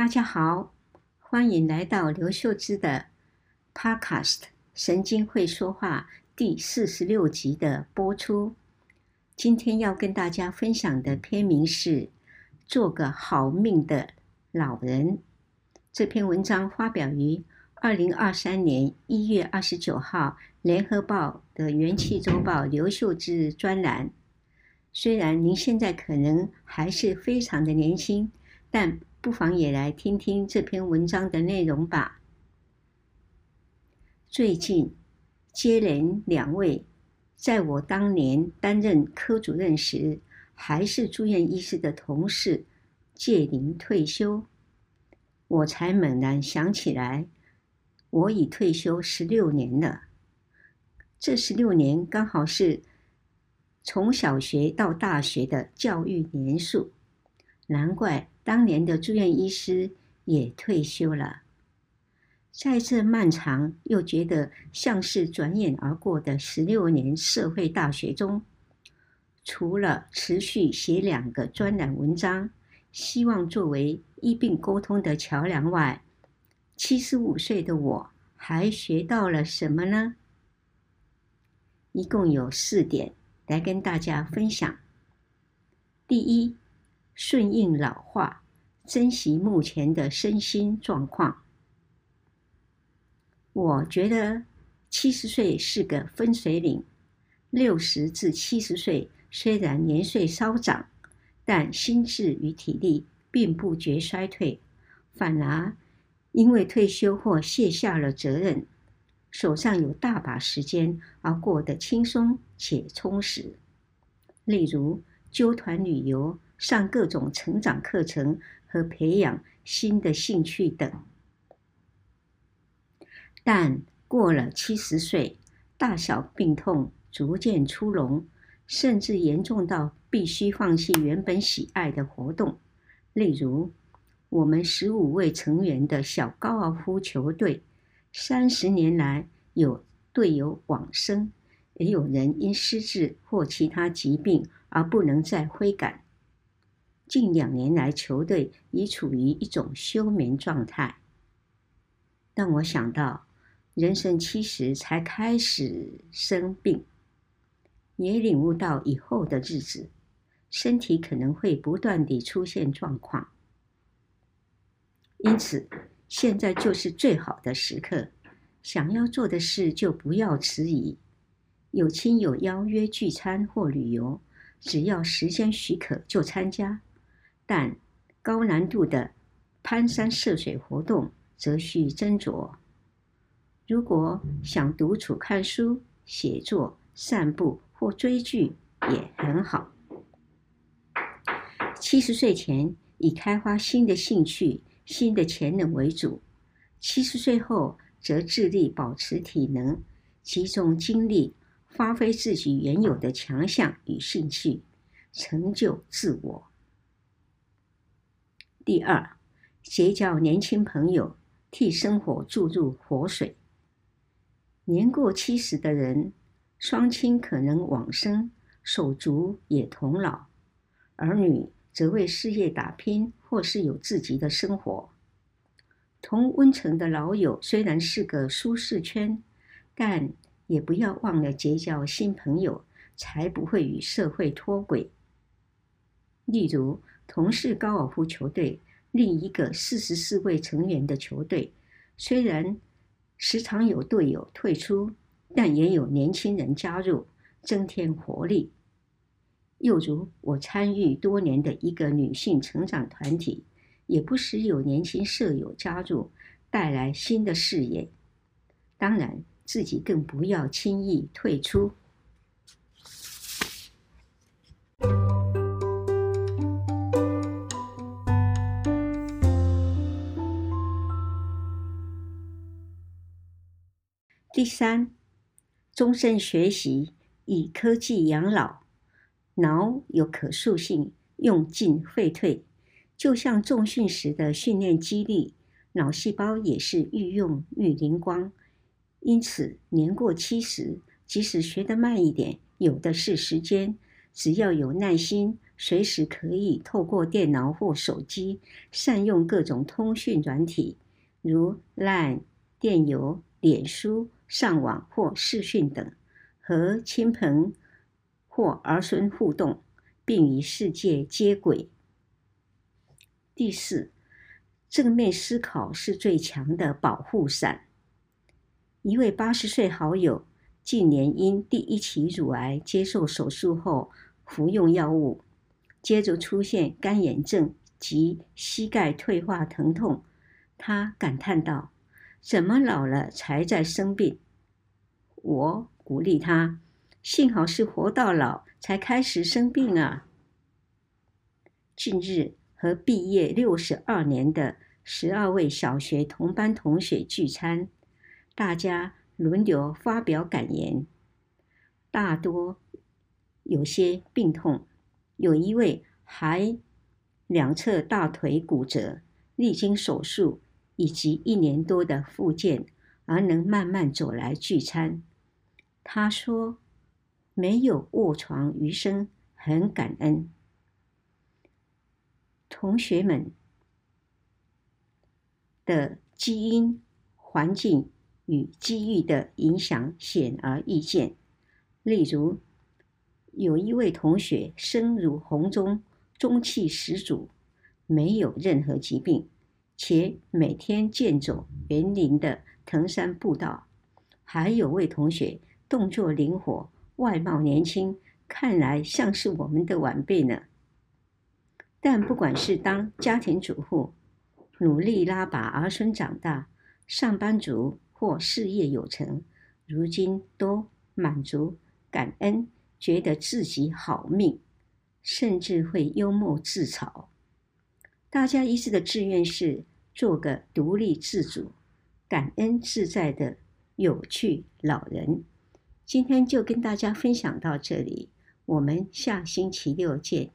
大家好，欢迎来到刘秀芝的 Podcast《神经会说话》第四十六集的播出。今天要跟大家分享的篇名是《做个好命的老人》。这篇文章发表于二零二三年一月二十九号《联合报》的元气周报刘秀芝专栏。虽然您现在可能还是非常的年轻，但不妨也来听听这篇文章的内容吧。最近，接连两位。在我当年担任科主任时，还是住院医师的同事届龄退休，我才猛然想起来，我已退休十六年了。这十六年刚好是从小学到大学的教育年数，难怪当年的住院医师也退休了。在这漫长又觉得像是转眼而过的十六年社会大学中，除了持续写两个专栏文章，希望作为医病沟通的桥梁外，七十五岁的我还学到了什么呢？一共有四点来跟大家分享。第一，顺应老化，珍惜目前的身心状况。我觉得七十岁是个分水岭，六十至七十岁虽然年岁稍长，但心智与体力并不觉衰退，反而因为退休或卸下了责任，手上有大把时间而过得轻松且充实。例如，揪团旅游、上各种成长课程和培养新的兴趣等。但过了七十岁，大小病痛逐渐出笼，甚至严重到必须放弃原本喜爱的活动。例如，我们十五位成员的小高尔夫球队，三十年来有队友往生，也有人因失智或其他疾病而不能再挥杆。近两年来，球队已处于一种休眠状态。让我想到。人生七十才开始生病，也领悟到以后的日子，身体可能会不断地出现状况。因此，现在就是最好的时刻，想要做的事就不要迟疑。有亲友邀约聚餐或旅游，只要时间许可就参加，但高难度的攀山涉水活动则需斟酌。如果想独处看书、写作、散步或追剧，也很好。七十岁前以开发新的兴趣、新的潜能为主；七十岁后则致力保持体能，集中精力，发挥自己原有的强项与兴趣，成就自我。第二，结交年轻朋友，替生活注入活水。年过七十的人，双亲可能往生，手足也同老，儿女则为事业打拼，或是有自己的生活。同温层的老友虽然是个舒适圈，但也不要忘了结交新朋友，才不会与社会脱轨。例如，同是高尔夫球队，另一个四十四位成员的球队，虽然时常有队友退出，但也有年轻人加入，增添活力。又如我参与多年的一个女性成长团体，也不时有年轻舍友加入，带来新的视野。当然，自己更不要轻易退出。第三，终身学习，以科技养老。脑有可塑性，用进废退，就像重训时的训练肌力，脑细胞也是愈用愈灵光。因此，年过七十，即使学得慢一点，有的是时间，只要有耐心，随时可以透过电脑或手机，善用各种通讯软体，如 LINE、电邮、脸书、上网或视讯等，和亲朋或儿孙互动，并与世界接轨。第四，正面思考是最强的保护伞。一位八十岁好友，近年因第一期乳癌接受手术后服用药物，接着出现干眼症及膝盖退化疼痛。他感叹道：“怎么老了才在生病？”我鼓励他：“幸好是活到老才开始生病啊！”近日和毕业六十二年的十二位小学同班同学聚餐。大家轮流发表感言，大多有些病痛，有一位还两侧大腿骨折，历经手术以及一年多的复健，而能慢慢走来聚餐。他说：“没有卧床余生，很感恩。”同学们的基因环境。与机遇的影响显而易见。例如，有一位同学声如洪钟，中气十足，没有任何疾病，且每天健走园林的藤山步道；还有位同学动作灵活，外貌年轻，看来像是我们的晚辈呢。但不管是当家庭主妇，努力拉拔儿孙长大，上班族。或事业有成，如今都满足、感恩，觉得自己好命，甚至会幽默自嘲。大家一致的志愿是做个独立自主、感恩自在的有趣老人。今天就跟大家分享到这里，我们下星期六见。